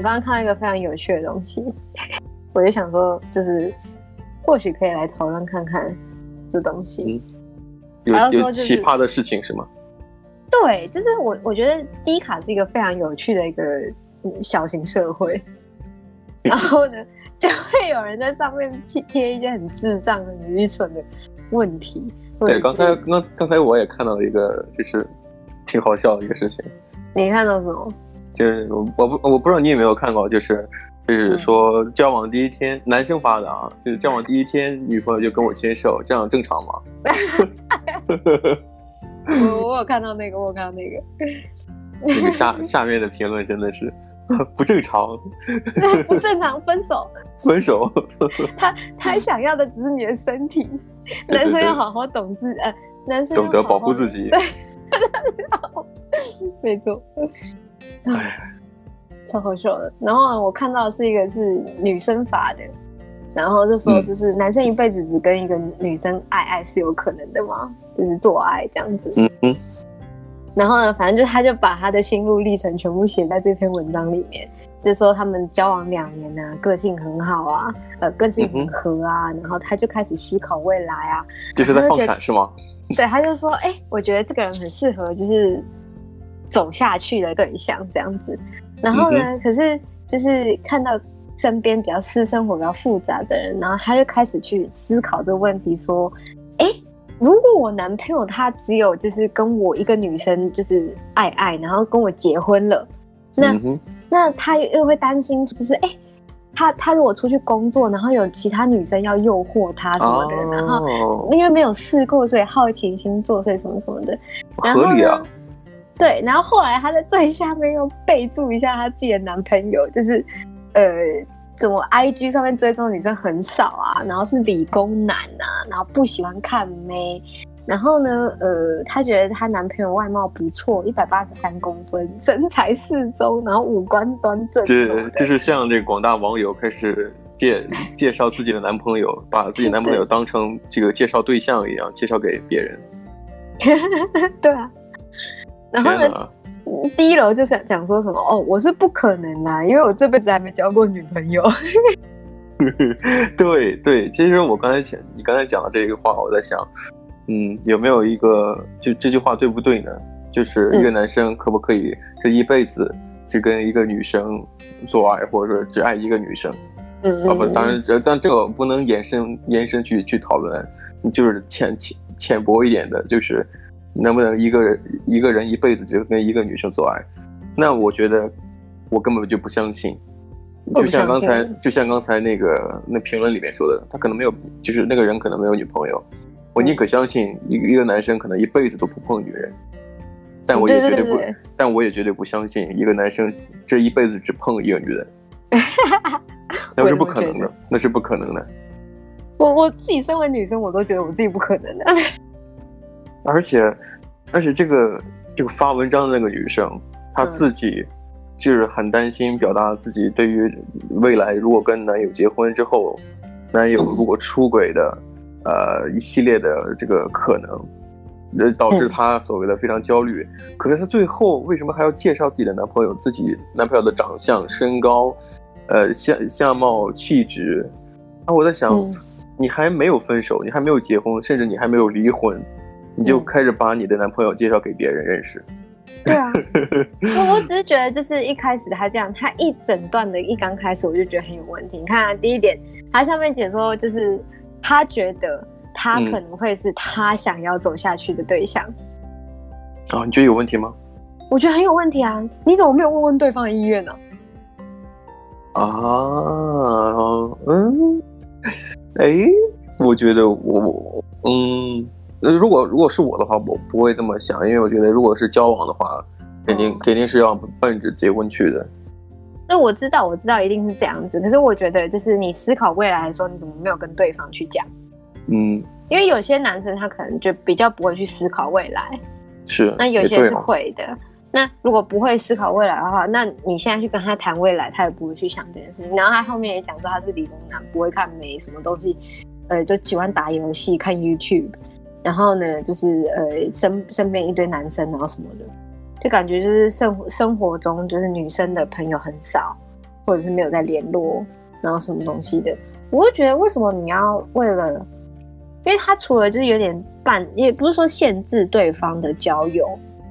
我刚刚看到一个非常有趣的东西，我就想说，就是或许可以来讨论看看这东西。嗯、有有奇葩的事情是吗？对，就是我我觉得低卡是一个非常有趣的一个小型社会，然后呢，就会有人在上面贴一些很智障、很愚蠢的问题。对，刚才刚刚才我也看到了一个，就是挺好笑的一个事情。你看到什么？就是我我不我不知道你有没有看过，就是就是说交往第一天，嗯、男生发的啊，就是交往第一天，女朋友就跟我牵手，这样正常吗？我我有看到那个，我有看到那个。这个下 下面的评论真的是不正常，不正常，分手，分手。他他想要的只是你的身体，对对对，男生要好好懂自呃，男生懂得保护自己。对，没错。哎，超好笑的。然后我看到的是一个是女生发的。然后就说，就是男生一辈子只跟一个女生爱爱是有可能的吗？就是做爱这样子。嗯嗯。然后呢，反正就他就把他的心路历程全部写在这篇文章里面，就说他们交往两年啊，个性很好啊，呃，个性很合啊。然后他就开始思考未来啊。就是在放闪是吗？对，他就说，哎，我觉得这个人很适合，就是走下去的对象这样子。然后呢，可是就是看到。身边比较私生活比较复杂的人，然后他就开始去思考这个问题，说：“哎，如果我男朋友他只有就是跟我一个女生就是爱爱，然后跟我结婚了，那、嗯、那他又会担心，就是哎，他他如果出去工作，然后有其他女生要诱惑他什么的，哦、然后因为没有试过，所以好奇心作祟什么什么的，然后呢，合理啊。对，然后后来她在最下面又备注一下她自己的男朋友，就是。”呃，怎么 IG 上面追踪的女生很少啊？然后是理工男啊，然后不喜欢看妹，然后呢，呃，她觉得她男朋友外貌不错，一百八十三公分，身材适中，然后五官端正。对，就是向这广大网友开始介 介绍自己的男朋友，把自己男朋友 当成这个介绍对象一样介绍给别人。对啊，然后呢？第一楼就想讲说什么哦，我是不可能啦，因为我这辈子还没交过女朋友。对对，其实我刚才讲你刚才讲的这个话，我在想，嗯，有没有一个就这句话对不对呢？就是一个男生可不可以这一辈子只跟一个女生做爱，或者说只爱一个女生？嗯，啊不，当然这但这个不能延伸延伸去去讨论，就是浅浅浅薄一点的，就是。能不能一个人一个人一辈子只跟一个女生做爱？那我觉得我根本就不相信。就像刚才就像刚才那个那评论里面说的，他可能没有，就是那个人可能没有女朋友。我宁可相信一个一个男生可能一辈子都不碰女人，但我也绝对不，对对对，但我也绝对不相信一个男生这一辈子只碰一个女人。那是不可能的，那是不可能的。我我自己身为女生，我都觉得我自己不可能的。而且，而且这个这个发文章的那个女生，她自己就是很担心，表达自己对于未来如果跟男友结婚之后，男友如果出轨的，呃，一系列的这个可能，呃，导致她所谓的非常焦虑。可是她最后为什么还要介绍自己的男朋友？自己男朋友的长相、身高，呃，相相貌、气质。啊，我在想，嗯，你还没有分手，你还没有结婚，甚至你还没有离婚。你就开始把你的男朋友介绍给别人认识，对啊，我我只是觉得就是一开始他这样，他一整段的一刚开始我就觉得很有问题。你看啊，第一点，他上面解说就是他觉得他可能会是他想要走下去的对象。啊，你觉得有问题吗？我觉得很有问题啊！你怎么没有问问对方的意愿呢？啊，嗯，哎，我觉得我嗯。那如果如果是我的话，我不会这么想，因为我觉得如果是交往的话，肯定肯定是要奔着结婚去的。那我知道，我知道一定是这样子。可是我觉得，就是你思考未来的时候，你怎么没有跟对方去讲？嗯，因为有些男生他可能就比较不会去思考未来，是。那有些是会的。那如果不会思考未来的话，那你现在去跟他谈未来，他也不会去想这件事情。然后他后面也讲说他是理工男，不会看美，什么东西，呃，就喜欢打游戏、看 YouTube。然后呢，就是呃，身身边一堆男生，然后什么的，就感觉就是生活生活中就是女生的朋友很少，或者是没有在联络，然后什么东西的，我会觉得为什么你要为了，因为他除了就是有点半，也不是说限制对方的交友，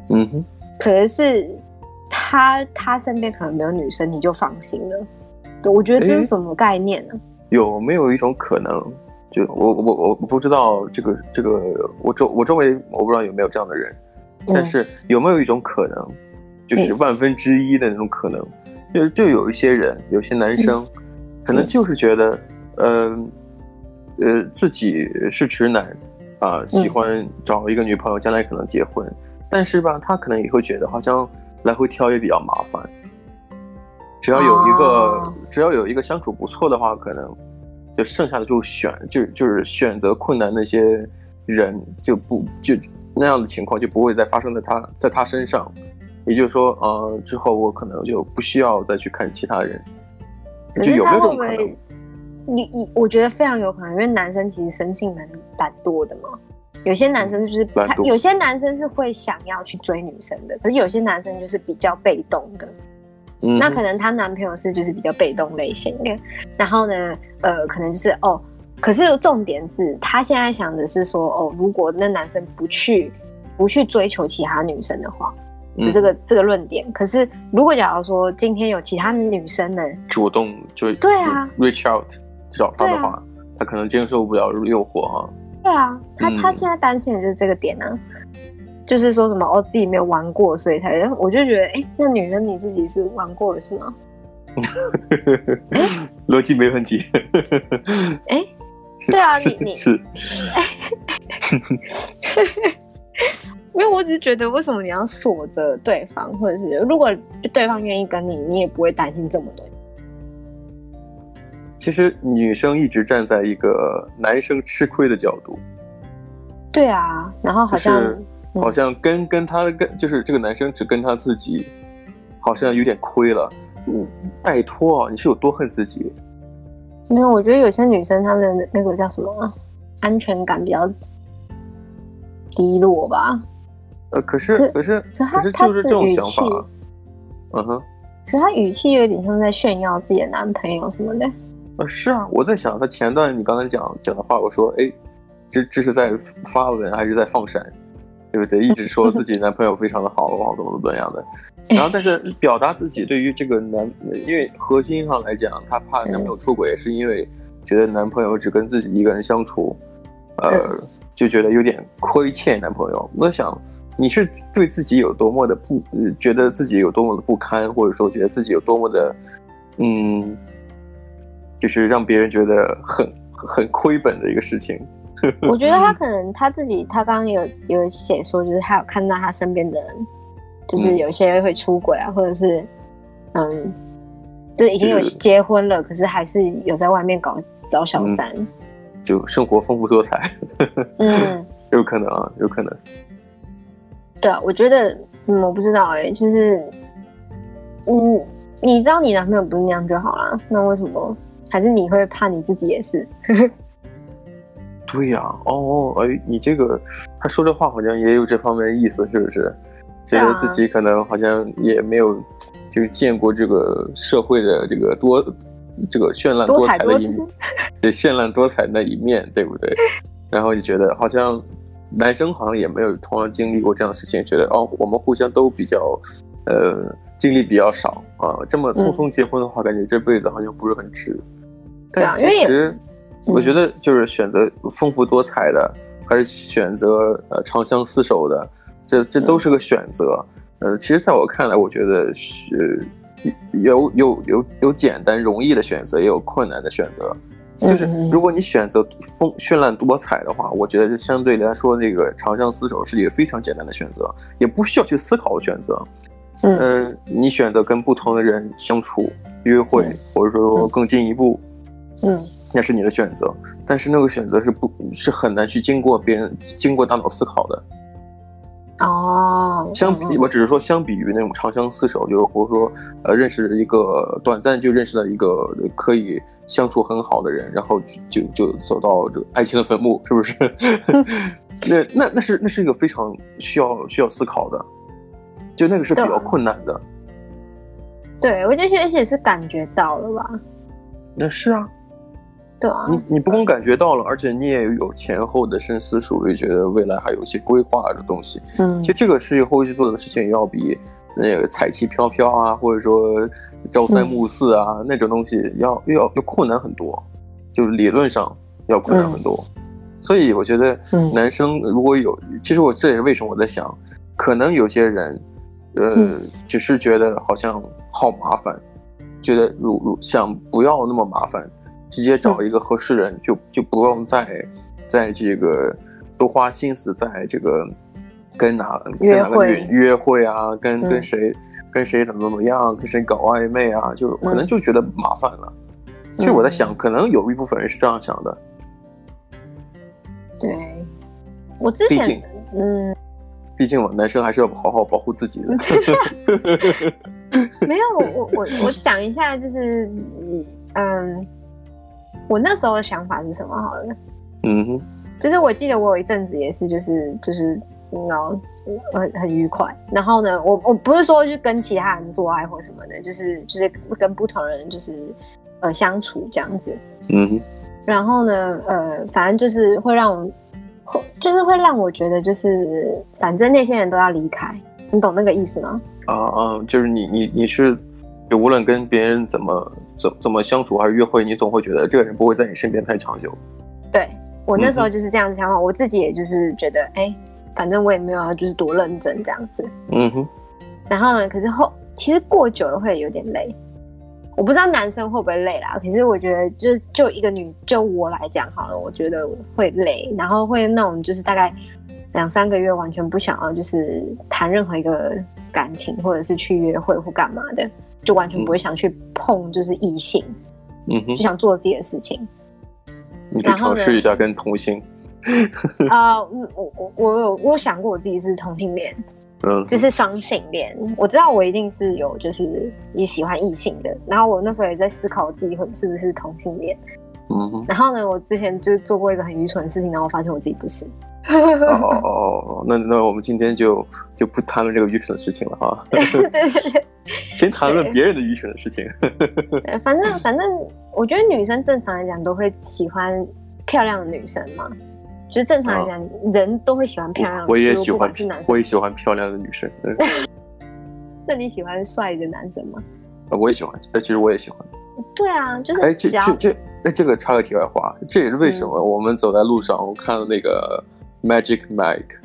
嗯哼，可能是他他身边可能没有女生，你就放心了。对，我觉得这是什么概念呢？有没有一种可能？就我我我不知道这个这个我周我周围我不知道有没有这样的人，但是有没有一种可能，就是万分之一的那种可能，就就有一些人，有些男生，可能就是觉得，呃呃自己是直男啊，喜欢找一个女朋友，将来可能结婚，但是吧，他可能也会觉得好像来回挑也比较麻烦，只要有一个只要有一个相处不错的话，可能。就剩下的就选就就是选择困难那些人就不就那样的情况就不会再发生在他在他身上，也就是说呃之后我可能就不需要再去看其他人。就有没有这种可能？你你我觉得非常有可能，因为男生其实生性蛮懒惰的嘛。有些男生就是他有些男生是会想要去追女生的，可是有些男生就是比较被动的。嗯、那可能她男朋友是就是比较被动类型的，然后呢，呃，可能就是哦，可是重点是她现在想的是说，哦，如果那男生不去不去追求其他女生的话，就这个、嗯、这个论点。可是如果假如说今天有其他女生呢，主动就，对啊，reach out 找他的话，啊、他可能接受不了诱惑哈。对啊，他他现在担心的就是这个点啊。就是说什么哦，自己没有玩过，所以才，我就觉得，哎、欸，那女生你自己是玩过了是吗？逻辑没问题。哎、欸，对啊，你你是，因为我只是觉得，为什么你要锁着对方，或者是如果对方愿意跟你，你也不会担心这么多。其实女生一直站在一个男生吃亏的角度。对啊，然后好像。就是好像跟跟他跟就是这个男生只跟他自己，好像有点亏了。嗯，拜托啊，你是有多恨自己？没有，我觉得有些女生她们的那个叫什么安全感比较低落吧。呃，可是可是可是就是这种想法。嗯哼。可是他语气有点像在炫耀自己的男朋友什么的。呃，是啊，我在想他前段你刚才讲讲的话，我说哎，这这是在发文还是在放闪？对不对？一直说自己男朋友非常的好，好怎么怎么样的，然后但是 表达自己对于这个男，因为核心上来讲，她怕男朋友出轨，是因为觉得男朋友只跟自己一个人相处，呃，就觉得有点亏欠男朋友。我在想，你是对自己有多么的不，觉得自己有多么的不堪，或者说觉得自己有多么的，嗯，就是让别人觉得很很亏本的一个事情。我觉得他可能他自己，他刚刚有有写说，就是他有看到他身边的人，就是有些会出轨啊，嗯、或者是嗯，就已经有结婚了，可是还是有在外面搞找小三、嗯，就生活丰富多彩。嗯，有可能啊，有可能。对啊，我觉得嗯，我不知道哎、欸，就是嗯，你知道你男朋友不是那样就好了，那为什么还是你会怕你自己也是？对呀、啊，哦，哎，你这个他说这话好像也有这方面的意思，是不是？觉得自己可能好像也没有，就是见过这个社会的这个多，这个绚烂多彩的一面，对，绚烂多彩的那一面，对不对？然后就觉得好像男生好像也没有同样经历过这样的事情，觉得哦，我们互相都比较，呃，经历比较少啊，这么匆匆结婚的话，嗯、感觉这辈子好像不是很值。但其实。我觉得就是选择丰富多彩的，还是选择呃长相厮守的，这这都是个选择。呃，其实在我看来，我觉得是有有有有简单容易的选择，也有困难的选择。就是如果你选择丰绚烂多彩的话，我觉得就相对来说，那个长相厮守是一个非常简单的选择，也不需要去思考的选择。嗯、呃，你选择跟不同的人相处、约会，或者说更进一步，嗯。那是你的选择，但是那个选择是不，是很难去经过别人经过大脑思考的。哦，相比，我只是说，相比于那种长相厮守，就是或者说，呃，认识一个短暂就认识了一个可以相处很好的人，然后就就走到这个爱情的坟墓，是不是？那那那是那是一个非常需要需要思考的，就那个是比较困难的。对，我觉得而且是感觉到了吧？那是啊，对啊，你你不光感觉到了，而且你也有前后的深思熟虑，觉得未来还有一些规划的东西。嗯，其实这个是后期做的事情要比那个彩旗飘飘啊，或者说朝三暮四啊、嗯、那种东西要要要困难很多，就是理论上要困难很多。嗯、所以我觉得男生如果有，嗯、其实我这也是为什么我在想，可能有些人。呃，嗯、只是觉得好像好麻烦，觉得如如想不要那么麻烦，直接找一个合适人就，就、不用再在这个多花心思在这个跟哪跟哪个约约会啊，跟跟谁、嗯、跟谁怎么怎么样，跟谁搞暧昧啊，就可能就觉得麻烦了。嗯、其实我在想，可能有一部分人是这样想的。对，我之前嗯。毕竟嘛，男生还是要好好保护自己的。没有，我我我讲一下，就是嗯，我那时候的想法是什么？好了，嗯哼，就是我记得我有一阵子也是，就是就是然后很很愉快。然后呢，我我不是说去跟其他人做爱或什么的，就是就是跟不同人就是呃相处这样子。嗯哼，然后呢，呃，反正就是会让我。就是会让我觉得，就是反正那些人都要离开，你懂那个意思吗？啊啊，就是你你你是，就无论跟别人怎么怎怎么相处还是约会，你总会觉得这个人不会在你身边太长久。对，我那时候就是这样子想法，嗯、我自己也就是觉得，哎、欸，反正我也没有要就是多认真这样子。嗯哼。然后呢，可是后其实过久了会有点累。我不知道男生会不会累啦，可是我觉得就就一个女，就我来讲好了，我觉得会累，然后会那种就是大概两三个月完全不想要就是谈任何一个感情，或者是去约会或干嘛的，就完全不会想去碰就是异性，嗯哼，就想做自己的事情。你可以尝试一下跟同性。啊、呃，我我我有我有想过我自己是同性恋。嗯，就是双性恋，我知道我一定是有，就是也喜欢异性的。然后我那时候也在思考我自己会是不是同性恋。嗯哼，然后呢，我之前就做过一个很愚蠢的事情，然后我发现我自己不是。哦哦，那那我们今天就就不谈论这个愚蠢的事情了啊。对对对，先谈论别人的愚蠢的事情。反正反正，我觉得女生正常来讲都会喜欢漂亮的女生嘛。就是正常来讲，哦、人都会喜欢漂亮的。我也喜欢，我也喜欢漂亮的女生。那你喜欢帅的男生吗？我也喜欢，哎，其实我也喜欢。对啊，就是哎，这这这，哎，这个插个题外话，这也是为什么我们走在路上，我看到那个 Magic Mike，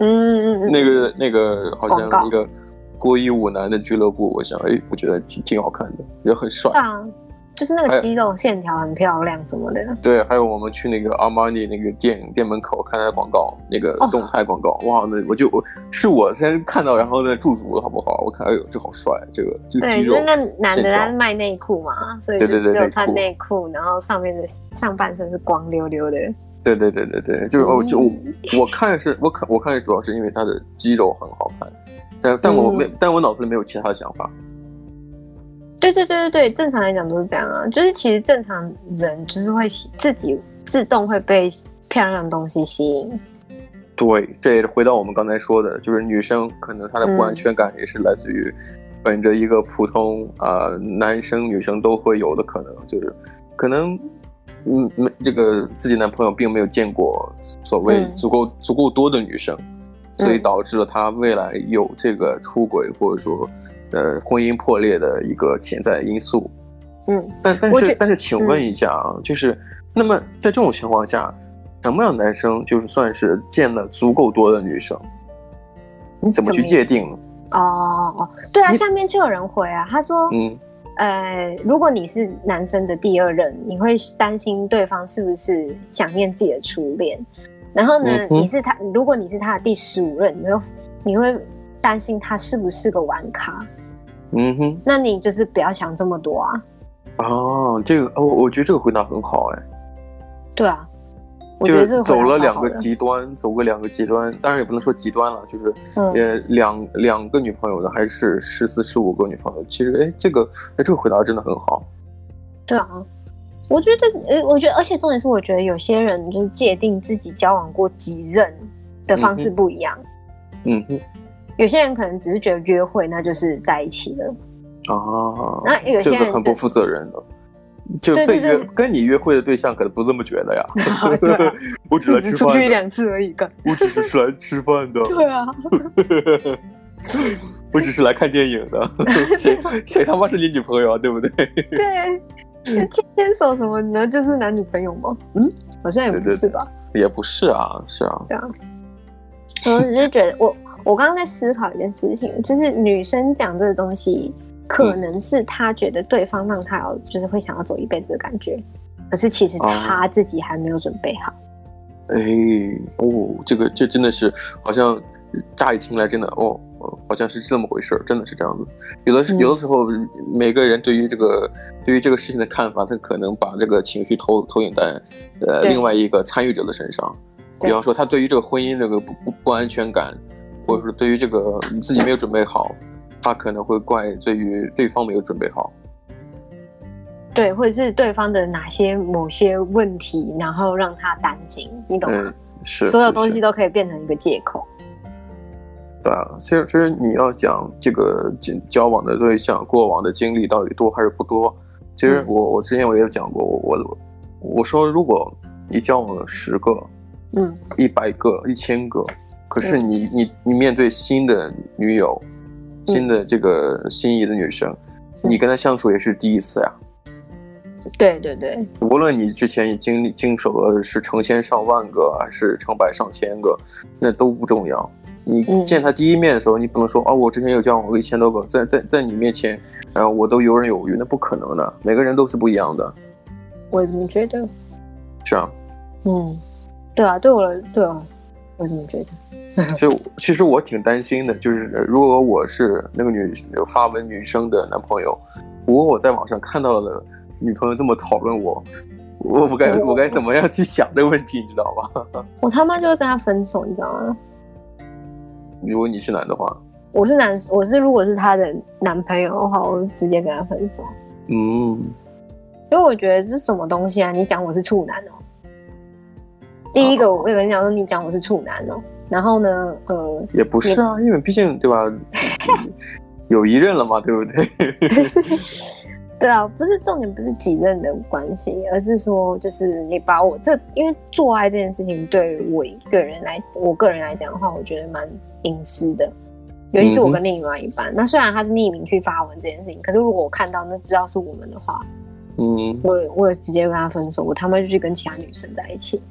嗯嗯嗯，那个那个好像一个脱衣舞男的俱乐部，我想，哎，我觉得挺挺好看的，也很帅。啊就是那个肌肉线条很漂亮，什么的。对，还有我们去那个阿玛尼那个店店门口看他的广告，那个动态广告，哦、哇，那我就我是我先看到，然后呢驻足了，好不好？我看，哎呦，这好帅，这个这个肌肉。对，那男的他卖内裤嘛，所以就只有穿内裤，然后上面的上半身是光溜溜的。对对对对对，就是哦，就我，看是，我看我看主要是因为他的肌肉很好看，但但我没，嗯、但我脑子里没有其他的想法。对对对对对，正常来讲都是这样啊，就是其实正常人就是会自己自动会被漂亮的东西吸引。对，这也是回到我们刚才说的，就是女生可能她的不安全感也是来自于本着一个普通啊、男生女生都会有的可能，就是可能嗯没这个自己男朋友并没有见过所谓足够、嗯、足够多的女生，所以导致了他未来有这个出轨或者说。呃，婚姻破裂的一个潜在因素，嗯，但但是但是，请问一下啊，嗯、就是那么在这种情况下，什么样的男生就是算是见了足够多的女生？你怎么去界定呢？哦哦，对啊，下面就有人回啊，他说，嗯，呃，如果你是男生的第二任，你会担心对方是不是想念自己的初恋？然后呢，嗯、你是他，如果你是他的第十五任，你会你会担心他是不是个玩咖？嗯哼，那你就是不要想这么多啊。哦，这个哦，我觉得这个回答很好哎。对啊，就是走了两个极端，走过两个极端，当然也不能说极端了，就是呃两两个女朋友的，还是十四十五个女朋友。其实哎，这个哎这个回答真的很好。对啊，我觉得呃，我觉得而且重点是，我觉得有些人就是界定自己交往过几任的方式不一样。嗯哼。有些人可能只是觉得约会那就是在一起了，啊，那有些人这个很不负责任的。就被约跟你约会的对象可能不这么觉得呀。对啊 我只来吃饭出去两次而已，干。我只是来吃饭的，对啊，我只是来看电影的。谁谁他妈是你女朋友啊？对不对？对，牵牵手什么的，就是男女朋友吗？嗯，好像也不是吧。也不是啊，是啊。对啊，我只是觉得我我刚刚在思考一件事情，就是女生讲这个东西。可能是他觉得对方让他要，就是会想要走一辈子的感觉，可是其实他自己还没有准备好。哎、哦，哦，这个这真的是好像乍一听来真的哦，好像是这么回事儿，真的是这样子。有的是有的时候，每个人对于这个对于这个事情的看法，他可能把这个情绪投投影在呃另外一个参与者的身上。比方说，他对于这个婚姻这个不不不安全感，或者是对于这个自己没有准备好。他可能会怪罪于对方没有准备好，对，或者是对方的哪些某些问题，然后让他担心，你懂吗？嗯、是，所有东西都可以变成一个借口。对啊，其实其实你要讲这个交往的对象过往的经历到底多还是不多？其实我、嗯、我之前我也讲过，我我我说如果你交往了十个，嗯，一百个，一千个，可是你、嗯、你你面对新的女友。新的这个心仪的女生，嗯、你跟她相处也是第一次呀。对对对，无论你之前已经历经手的是成千上万个，还是成百上千个，那都不重要。你见她第一面的时候，嗯、你不能说啊，我之前有交往过一千多个，在在在你面前，然后我都游刃有余，那不可能的。每个人都是不一样的。我怎么觉得？是啊。嗯，对啊，对我来，对啊，我怎么觉得？就其实我挺担心的，就是如果我是那个女有发文女生的男朋友，如果我在网上看到了女朋友这么讨论我，我不该我该怎么样去想这个问题，你知道吗？我他妈就会跟他分手，你知道吗？如果你是男的话，我是男，我是如果是他的男朋友的话，我就直接跟他分手。嗯，因为我觉得这是什么东西啊？你讲我是处男哦。第一个，我跟你讲说，你讲我是处男哦。然后呢，呃，也不是啊，因为毕竟对吧，有一任了嘛，对不对？对啊，不是重点，不是几任的关系，而是说，就是你把我这，因为做爱这件事情，对我一个人来，我个人来讲的话，我觉得蛮隐私的，尤其是我跟另外一半。嗯、那虽然他是匿名去发文这件事情，可是如果我看到那知道是我们的话，嗯，我我直接跟他分手，我他妈就去跟其他女生在一起。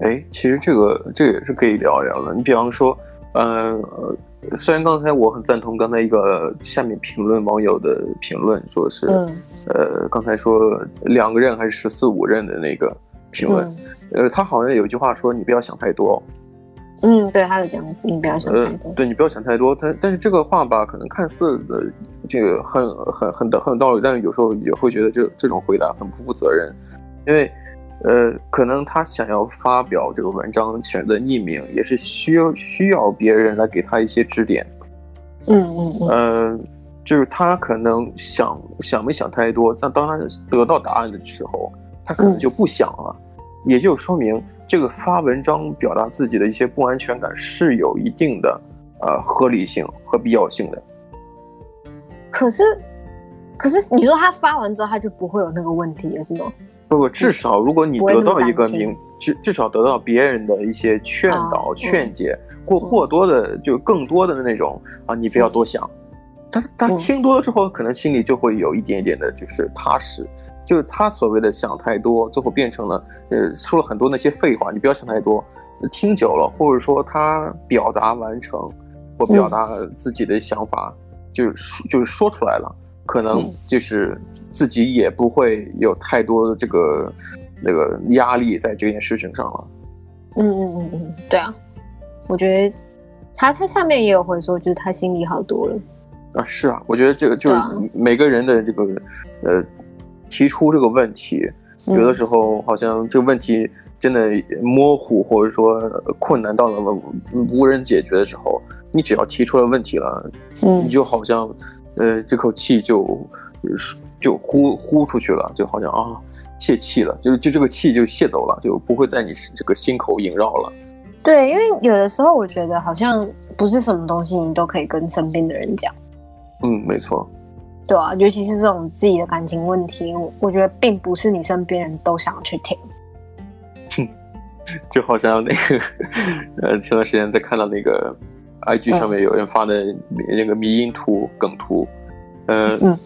哎，其实这个这个也是可以聊一聊的。你比方说，呃，虽然刚才我很赞同刚才一个下面评论网友的评论，说是，嗯、呃，刚才说两个任还是十四五任的那个评论，嗯、呃，他好像有一句话说你不要想太多。嗯，对，他有讲你不要想太多。呃、对，你不要想太多。但但是这个话吧，可能看似的这个很很很很有道理，但是有时候也会觉得这这种回答很不负责任，因为。呃，可能他想要发表这个文章，选择匿名，也是需要需要别人来给他一些指点。嗯嗯嗯。呃，就是他可能想想没想太多，但当他得到答案的时候，他可能就不想了，嗯、也就说明这个发文章表达自己的一些不安全感是有一定的呃合理性和必要性的。可是，可是你说他发完之后，他就不会有那个问题了，是吗？不不，至少如果你得到一个明，至至少得到别人的一些劝导、劝解，或或多的就更多的那种啊，你不要多想。他他听多了之后，可能心里就会有一点点的，就是踏实。就是他所谓的想太多，最后变成了呃说了很多那些废话。你不要想太多，听久了，或者说他表达完成或表达自己的想法，就是就是说出来了。可能就是自己也不会有太多的这个那个压力在这件事情上了。嗯嗯嗯嗯，对啊，我觉得他他下面也有回说，就是他心里好多了。啊，是啊，我觉得这个就是每个人的这个、啊、呃提出这个问题，有的时候好像这个问题真的模糊或者说困难到了无人解决的时候，你只要提出了问题了，嗯，你就好像。呃，这口气就就呼呼出去了，就好像啊泄气了，就是就这个气就泄走了，就不会在你这个心口萦绕了。对，因为有的时候我觉得好像不是什么东西你都可以跟身边的人讲。嗯，没错。对啊，尤其是这种自己的感情问题，我我觉得并不是你身边人都想去听。就好像那个，呃，前段时间在看到那个，IG 上面有人发的那个迷因图、梗图，呃、嗯，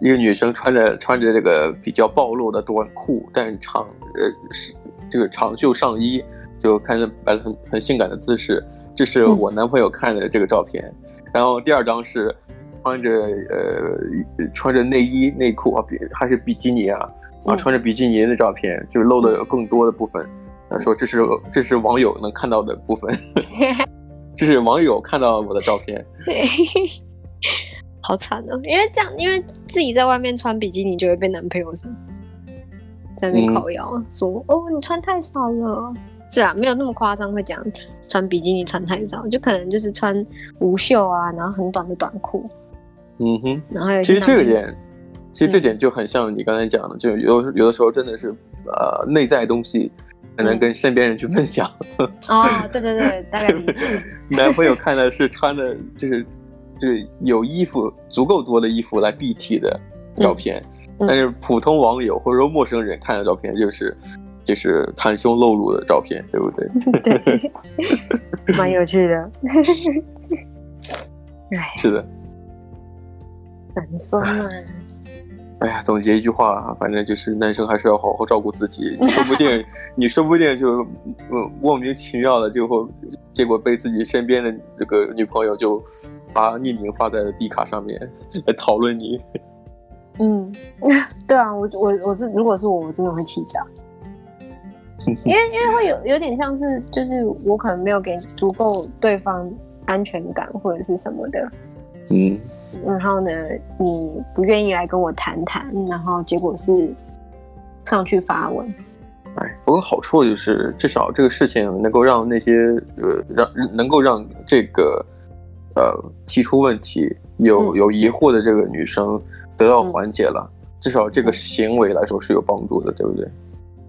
一个女生穿着穿着这个比较暴露的短裤，但是长呃是这个长袖上衣，就看着摆了很很性感的姿势。这是我男朋友看的这个照片。嗯、然后第二张是穿着呃穿着内衣内裤啊，比还是比基尼啊，啊穿着比基尼的照片，就是露的有更多的部分。他说：“这是这是网友能看到的部分，这是网友看到我的照片。对，好惨哦！因为这样，因为自己在外面穿比基尼就会被男朋友在那边烤腰，嗯、说：‘哦，你穿太少了。’是啊，没有那么夸张，会讲穿比基尼穿太少，就可能就是穿无袖啊，然后很短的短裤。嗯哼，然后有其实这个点，其实这点就很像你刚才讲的，嗯、就有有的时候真的是呃内在东西。”才能跟身边人去分享。哦，对对对，大概理解。男朋友看的是穿的，就是就是有衣服足够多的衣服来蔽体的照片，但是普通网友或者说陌生人看的照片就是就是袒胸露乳的照片，对不对？对，蛮有趣的。哎，是的，很酸啊。哎呀，总结一句话，反正就是男生还是要好好照顾自己，说不定 你说不定就嗯莫名其妙的就会，结果被自己身边的这个女朋友就发匿名发在了 D 卡上面来讨论你。嗯，对啊，我我我是如果是我，我真的会气炸，因为因为会有有点像是就是我可能没有给足够对方安全感或者是什么的，嗯。然后呢，你不愿意来跟我谈谈，然后结果是上去发文。哎，不过好处就是至少这个事情能够让那些呃让能够让这个呃提出问题有有疑惑的这个女生得到缓解了，嗯、至少这个行为来说是有帮助的，对不对？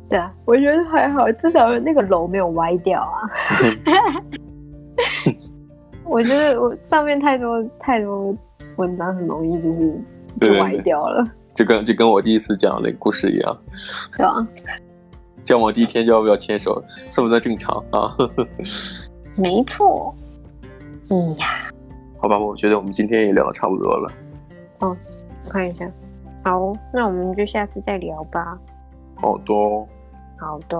对啊，我觉得还好，至少那个楼没有歪掉啊。我觉得我上面太多太多。文章很容易就是就歪掉了，就跟就跟我第一次讲那个故事一样，对吧？交往第一天就要不要牵手，算不算正常啊？没错。嗯呀，好吧，我觉得我们今天也聊的差不多了。哦，我看一下。好，那我们就下次再聊吧。好的。好的。